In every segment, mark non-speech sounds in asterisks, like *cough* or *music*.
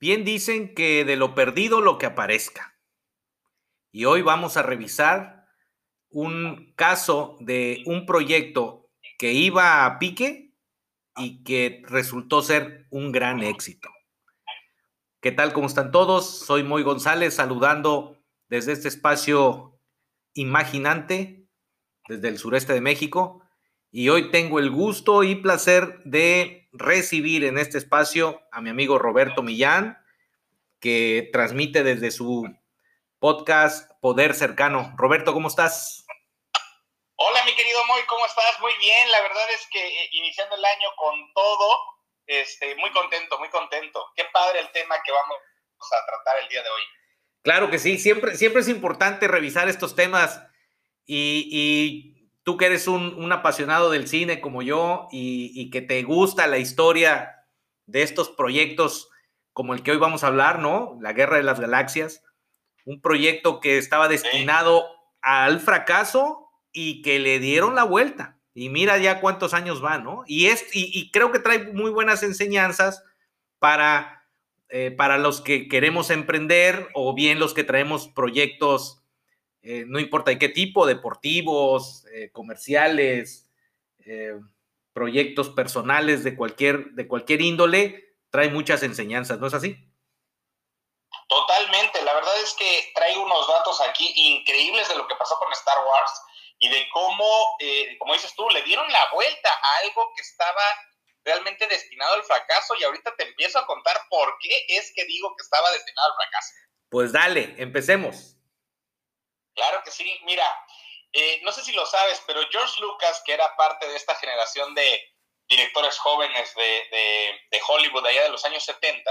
Bien dicen que de lo perdido lo que aparezca. Y hoy vamos a revisar un caso de un proyecto que iba a pique y que resultó ser un gran éxito. ¿Qué tal? ¿Cómo están todos? Soy Moy González saludando desde este espacio imaginante, desde el sureste de México. Y hoy tengo el gusto y placer de recibir en este espacio a mi amigo Roberto Millán, que transmite desde su podcast Poder Cercano. Roberto, ¿cómo estás? Hola, mi querido Moy, ¿cómo estás? Muy bien, la verdad es que eh, iniciando el año con todo, este, muy contento, muy contento. Qué padre el tema que vamos a tratar el día de hoy. Claro que sí, siempre, siempre es importante revisar estos temas y tú que eres un, apasionado del cine como yo y, que te gusta la historia de estos proyectos como el que hoy vamos a hablar, ¿no? La Guerra de las Galaxias, un proyecto que estaba destinado al fracaso y que le dieron la vuelta. Y mira ya cuántos años va, ¿no? Y, es, y, creo que trae muy buenas enseñanzas para, eh, para los que queremos emprender o bien los que traemos proyectos eh, no importa de qué tipo, deportivos, eh, comerciales, eh, proyectos personales de cualquier, de cualquier índole, trae muchas enseñanzas, ¿no es así? Totalmente, la verdad es que trae unos datos aquí increíbles de lo que pasó con Star Wars y de cómo, como dices tú, le dieron la vuelta a algo que estaba realmente destinado al fracaso y ahorita te empiezo a contar por qué es que digo que estaba destinado al fracaso. Pues dale, empecemos. Claro que sí. Mira, eh, no sé si lo sabes, pero George Lucas, que era parte de esta generación de directores jóvenes de, Hollywood allá de los años 70,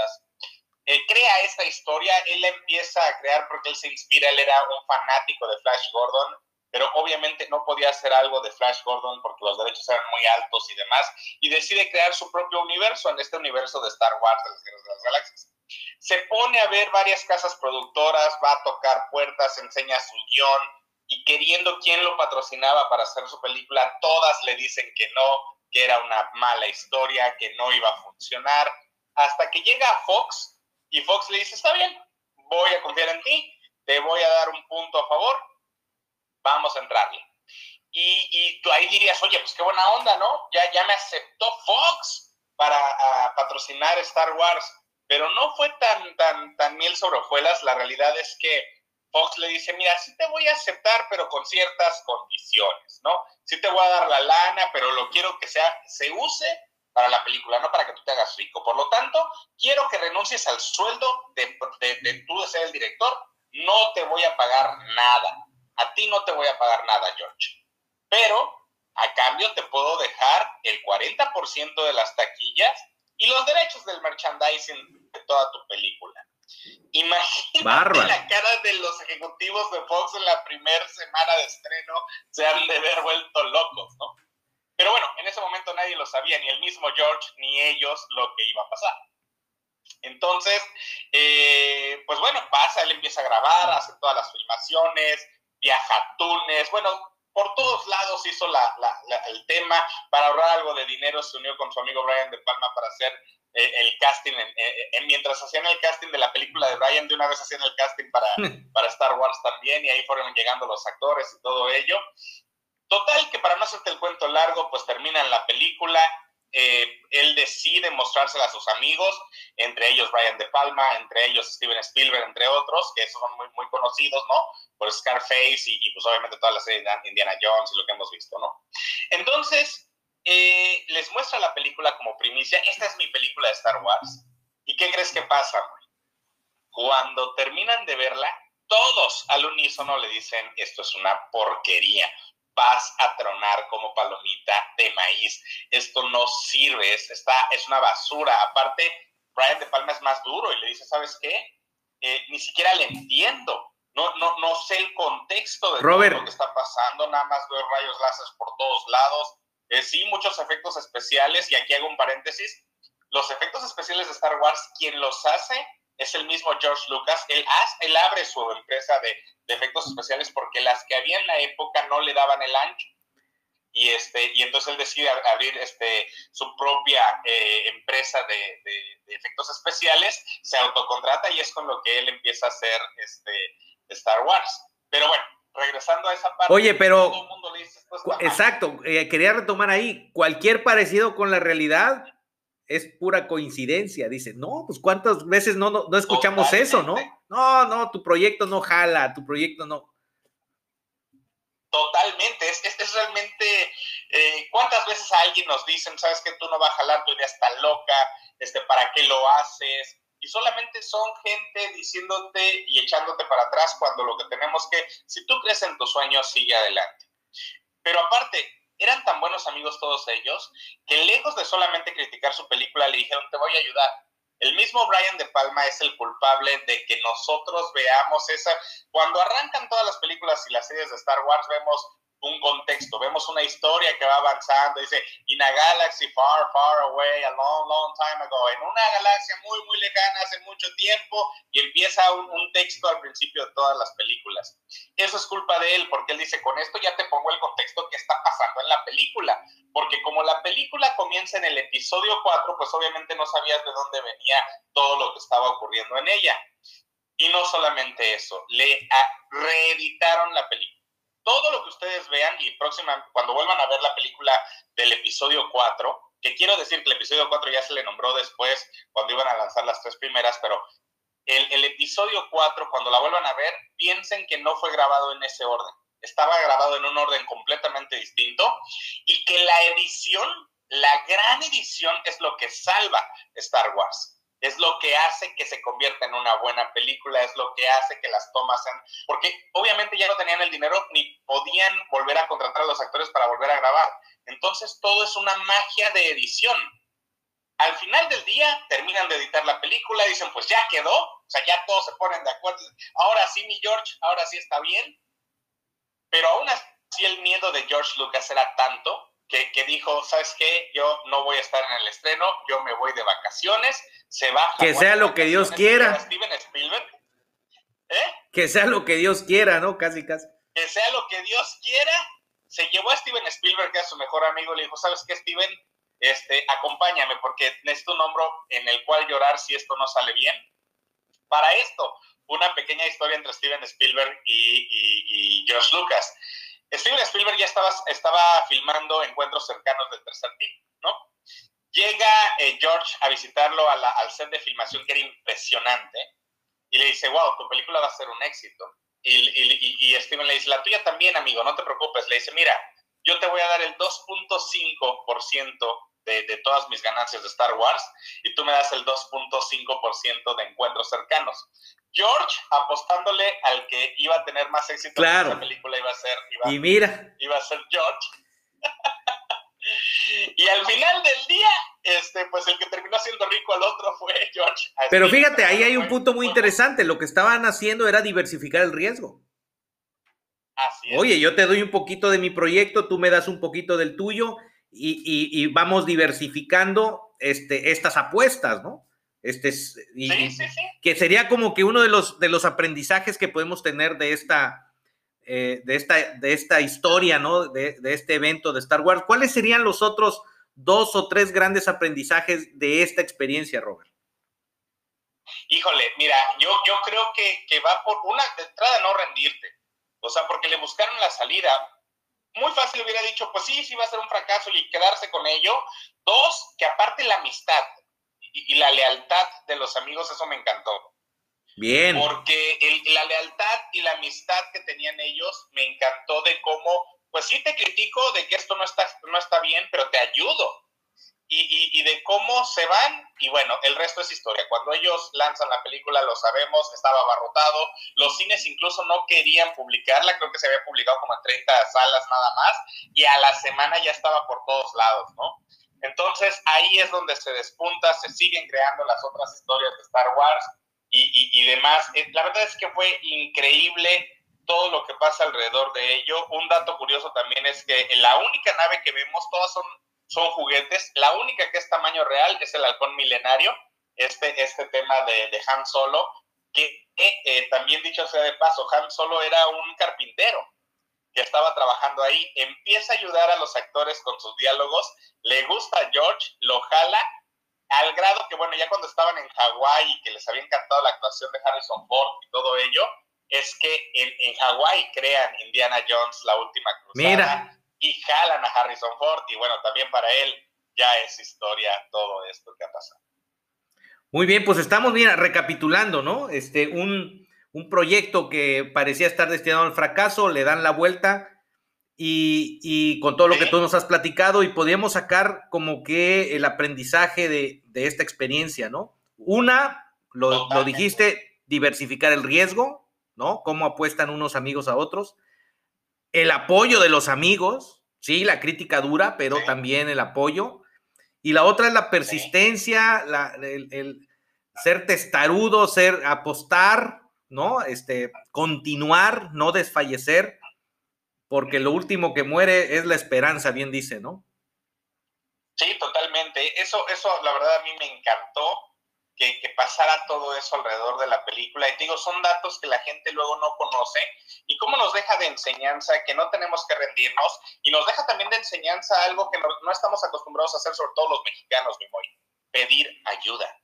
eh, crea esta historia. Él la empieza a crear porque él se inspira, él era un fanático de Flash Gordon, pero obviamente no podía hacer algo de Flash Gordon porque los derechos eran muy altos y demás, y decide crear su propio universo en este universo de Star Wars, de las Guerras de las Galaxias. Se pone a ver varias casas productoras, va a tocar puertas, enseña su guion y queriendo quién lo patrocinaba para hacer su película, todas le dicen que no, que era una mala historia, que no iba a funcionar, hasta que llega a Fox y Fox le dice, está bien, voy a confiar en ti, te voy a dar un punto a favor, vamos a entrarle. Y, tú ahí dirías, oye, pues qué buena onda, ¿no? Ya, ya me aceptó Fox para patrocinar Star Wars. Pero no fue tan, tan, tan miel sobre hojuelas. La realidad es que Fox le dice, mira, sí te voy a aceptar, pero con ciertas condiciones, ¿no? Sí te voy a dar la lana, pero lo quiero que sea, se use para la película, no para que tú te hagas rico. Por lo tanto, quiero que renuncies al sueldo de, de, de tú de ser el director. No te voy a pagar nada. A ti no te voy a pagar nada, George. Pero a cambio te puedo dejar el 40% de las taquillas y los derechos del merchandising de toda tu película. Imagínate la cara de los ejecutivos de Fox en la primera semana de estreno, se han de ver vuelto locos, ¿no? Pero bueno, en ese momento nadie lo sabía, ni el mismo George, ni ellos, lo que iba a pasar. Entonces, eh, pues bueno, pasa, él empieza a grabar, hace todas las filmaciones, viaja a Túnez, bueno, por todos lados hizo la, el tema, para ahorrar algo de dinero se unió con su amigo Brian De Palma para hacer el casting, en, mientras hacían el casting de la película de Brian, de una vez hacían el casting para, *laughs* para Star Wars también, y ahí fueron llegando los actores y todo ello. Total, que para no hacerte el cuento largo, pues terminan la película, eh, él decide mostrársela a sus amigos, entre ellos Brian De Palma, entre ellos Steven Spielberg, entre otros, que esos son muy, muy conocidos, ¿no? Por Scarface y, pues obviamente toda la serie de Indiana Jones y lo que hemos visto, ¿no? Entonces, eh, les muestra la película como primicia, esta es mi película de Star Wars. ¿Y qué crees que pasa? Cuando terminan de verla, todos al unísono le dicen, esto es una porquería vas a tronar como palomita de maíz. Esto no sirve, es, está, es una basura. Aparte, Brian De Palma es más duro y le dice, ¿sabes qué? Eh, ni siquiera le entiendo. No, no, no sé el contexto de todo lo que está pasando, nada más veo rayos láser por todos lados. Eh, sí, muchos efectos especiales, y aquí hago un paréntesis. Los efectos especiales de Star Wars, quien los hace es el mismo George Lucas. Él, él abre su empresa de, efectos especiales porque las que había en la época no le daban el ancho. y, este, y entonces él decide abrir este, su propia eh, empresa de, efectos especiales, se autocontrata y es con lo que él empieza a hacer este, Star Wars. Pero bueno, regresando a esa parte. Oye, pero... exacto, eh, quería retomar ahí, cualquier parecido con la realidad es pura coincidencia. Dice, no, pues cuántas veces no, no, escuchamos eso, ¿no? No, no, tu proyecto no jala, tu proyecto no. Totalmente, es, es, realmente, eh, ¿cuántas veces a alguien nos dicen, sabes que tú no vas a jalar, tu idea está loca, este, ¿para qué lo haces? Y solamente son gente diciéndote y echándote para atrás cuando lo que tenemos que, si tú crees en tus sueños, sigue adelante. Pero aparte, eran tan buenos amigos todos ellos que lejos de solamente criticar su película, le dijeron, te voy a ayudar el mismo Brian De Palma es el culpable de que nosotros veamos esa... Cuando arrancan todas las películas y las series de Star Wars, vemos un contexto, vemos una historia que va avanzando, dice, in a galaxy far, far away, a long, long time ago, en una galaxia muy, muy lejana hace mucho tiempo, y empieza un, texto al principio de todas las películas. Eso es culpa de él, porque él dice, con esto ya te pongo el contexto que está pasando en la película, porque como la película comienza en el episodio 4, pues obviamente no sabías de dónde venía todo lo que estaba ocurriendo en ella. Y no solamente eso, le reeditaron la película todo lo que ustedes vean y próxima, cuando vuelvan a ver la película del episodio 4, que quiero decir que el episodio 4 ya se le nombró después cuando iban a lanzar las tres primeras, pero el, episodio 4, cuando la vuelvan a ver, piensen que no fue grabado en ese orden. Estaba grabado en un orden completamente distinto y que la edición, la gran edición, es lo que salva Star Wars es lo que hace que se convierta en una buena película, es lo que hace que las tomas sean, porque obviamente ya no tenían el dinero ni podían volver a contratar a los actores para volver a grabar. Entonces todo es una magia de edición. Al final del día terminan de editar la película, dicen pues ya quedó, o sea, ya todos se ponen de acuerdo, ahora sí mi George, ahora sí está bien, pero aún así el miedo de George Lucas era tanto que, que, dijo, ¿sabes qué? Yo no voy a estar en el estreno, yo me voy de vacaciones, se baja. Que sea lo que Dios quiera. Steven Spielberg. ¿Eh? Que sea lo que Dios quiera, ¿no? Casi, casi. Que sea lo que Dios quiera. Se llevó a Steven Spielberg, que es su mejor amigo, le dijo, ¿sabes qué, Steven? Este, acompáñame porque necesito un hombro en el cual llorar si esto no sale bien. Para esto, una pequeña historia entre Steven Spielberg y George Lucas. Steven Spielberg ya estaba, estaba filmando encuentros cercanos del tercer tipo, ¿no? Llega eh, George a visitarlo al set de filmación, que era impresionante, y le dice, wow, tu película va a ser un éxito. Y, y, Steven le dice, la tuya también, amigo, no te preocupes. Le dice, mira, yo te voy a dar el 2.5% de, de todas mis ganancias de Star Wars y tú me das el 2.5% de encuentros cercanos. George apostándole al que iba a tener más éxito claro. en esa película iba a ser y mira iba a ser George *laughs* y al final del día este pues el que terminó siendo rico al otro fue *laughs* George pero fíjate ahí hay un punto muy interesante lo que estaban haciendo era diversificar el riesgo Así es. Oye, yo te doy un poquito de mi proyecto, tú me das un poquito del tuyo y, y, y vamos diversificando este, estas apuestas, ¿no? Este Que sería como que uno de los, de los aprendizajes que podemos tener de esta, eh, de esta, de esta historia, ¿no? De, este evento de Star Wars. ¿Cuáles serían los otros dos o tres grandes aprendizajes de esta experiencia, Robert? Híjole, mira, yo, yo creo que, que va por una de entrada no rendirte. O sea, porque le buscaron la salida. Muy fácil hubiera dicho, pues sí, sí va a ser un fracaso y quedarse con ello. Dos, que aparte la amistad y, la lealtad de los amigos, eso me encantó. Bien. Porque la lealtad y la amistad que tenían ellos me encantó de cómo, pues sí te critico de que esto no está, no está bien, pero te ayudo. Y, y, de cómo se van, y bueno, el resto es historia. Cuando ellos lanzan la película, lo sabemos, estaba abarrotado, los cines incluso no querían publicarla, creo que se había publicado como en 30 salas nada más, y a la semana ya estaba por todos lados, ¿no? Entonces ahí es donde se despunta, se siguen creando las otras historias de Star Wars y, demás. Eh, la verdad es que fue increíble todo lo que pasa alrededor de ello. Un dato curioso también es que la única nave que vemos, todas son, son juguetes, la única que es tamaño real es el halcón milenario, este, este tema de, de Han Solo, que eh, también dicho sea de paso, Han Solo era un carpintero estaba trabajando ahí, empieza a ayudar a los actores con sus diálogos, le gusta a George, lo jala, al grado que, bueno, ya cuando estaban en Hawái y que les había encantado la actuación de Harrison Ford y todo ello, es que en, en Hawái crean Indiana Jones, la última cruzada, Mira. y jalan a Harrison Ford, y bueno, también para él ya es historia todo esto que ha pasado. Muy bien, pues estamos, mira, recapitulando, ¿no? Este, un, un proyecto que parecía estar destinado al fracaso, le dan la vuelta y, con todo lo que tú nos has platicado y podríamos sacar como que el aprendizaje de, esta experiencia, ¿no? Una, lo, lo, dijiste, diversificar el riesgo, ¿no? Cómo apuestan unos amigos a otros. El apoyo de los amigos, sí, la crítica dura, pero también el apoyo. Y la otra es la persistencia, el, ser testarudo, ser apostar, ¿no? Este, continuar, no desfallecer, porque lo último que muere es la esperanza, bien dice, ¿no? Sí, totalmente. Eso, eso la verdad a mí me encantó que, que, pasara todo eso alrededor de la película. Y te digo, son datos que la gente luego no conoce. Y cómo nos deja de enseñanza que no tenemos que rendirnos. Y nos deja también de enseñanza algo que no, no estamos acostumbrados a hacer, sobre todo los mexicanos, mi muy, pedir ayuda.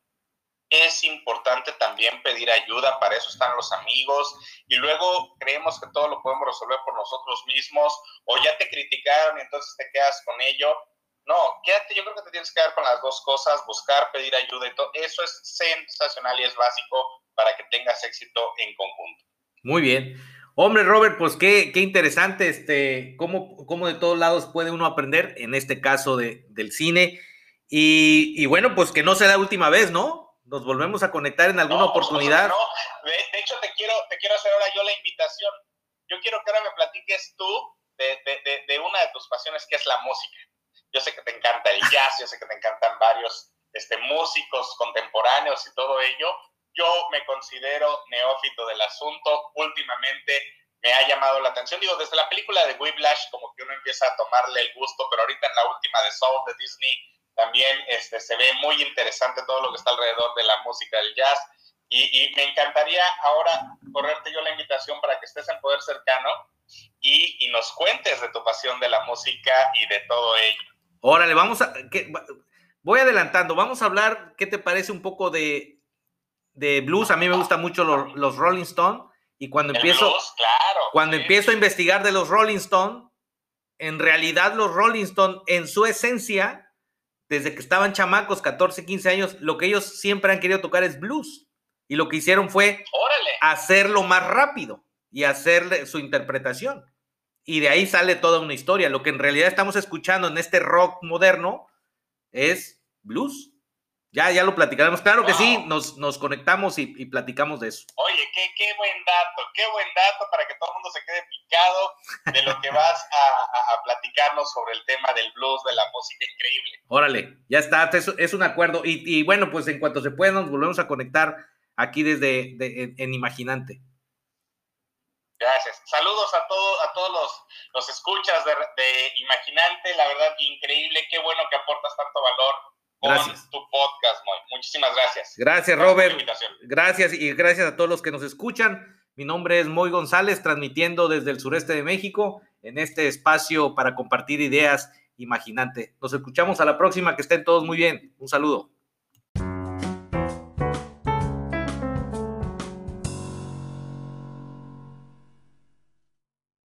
Es importante también pedir ayuda, para eso están los amigos, y luego creemos que todo lo podemos resolver por nosotros mismos, o ya te criticaron y entonces te quedas con ello. No, quédate, yo creo que te tienes que quedar con las dos cosas, buscar, pedir ayuda y todo. Eso es sensacional y es básico para que tengas éxito en conjunto. Muy bien. Hombre, Robert, pues qué, qué interesante, este, cómo, cómo, de todos lados puede uno aprender, en este caso de, del cine. Y, y bueno, pues que no sea la última vez, ¿no? nos volvemos a conectar en alguna oportunidad. No, de, hecho te quiero, te quiero hacer ahora yo la invitación. Yo quiero que ahora me platiques tú de, de, de, una de tus pasiones que es la música. Yo sé que te encanta el jazz, yo sé que te encantan varios este, músicos contemporáneos y todo ello. Yo me considero neófito del asunto. Últimamente me ha llamado la atención. Digo, desde la película de Whiplash, como que uno empieza a tomarle el gusto, pero ahorita en la última de Soul de Disney también este, se ve muy interesante todo lo que está alrededor de la música del jazz. Y, me encantaría ahora correrte yo la invitación para que estés en Poder Cercano y, nos cuentes de tu pasión de la música y de todo ello. Órale, vamos a... voy adelantando, vamos a hablar, ¿qué te parece un poco de, de blues? A mí me gustan mucho los, Rolling Stones y cuando empiezo... claro, cuando empiezo a investigar de los Rolling Stones, en realidad los Rolling Stones en su esencia desde que estaban chamacos, 14, 15 años, lo que ellos siempre han querido tocar es blues. Y lo que hicieron fue hacerlo más rápido y hacerle su interpretación. Y de ahí sale toda una historia. Lo que en realidad estamos escuchando en este rock moderno es blues. Ya, ya lo platicaremos. Claro que sí, nos, nos conectamos y, platicamos de eso. Oye, qué, qué, buen dato, qué buen dato para que todo el mundo se quede picado de lo que vas a, platicarnos sobre el tema del blues, de la música increíble. Órale, ya está, es, es un acuerdo. Y, bueno, pues en cuanto se pueda, nos volvemos a conectar aquí desde en, Imaginante. Gracias. Saludos a, todos a todos los, los escuchas de, de Imaginante, la verdad increíble, qué bueno que aportas tanto valor Gracias. tu podcast, Muchísimas gracias. Gracias, Robert. Gracias y gracias a todos los que nos escuchan. Mi nombre es Moy González, transmitiendo desde el sureste de México en este espacio para compartir ideas imaginante. Nos escuchamos a la próxima, que estén todos muy bien. Un saludo.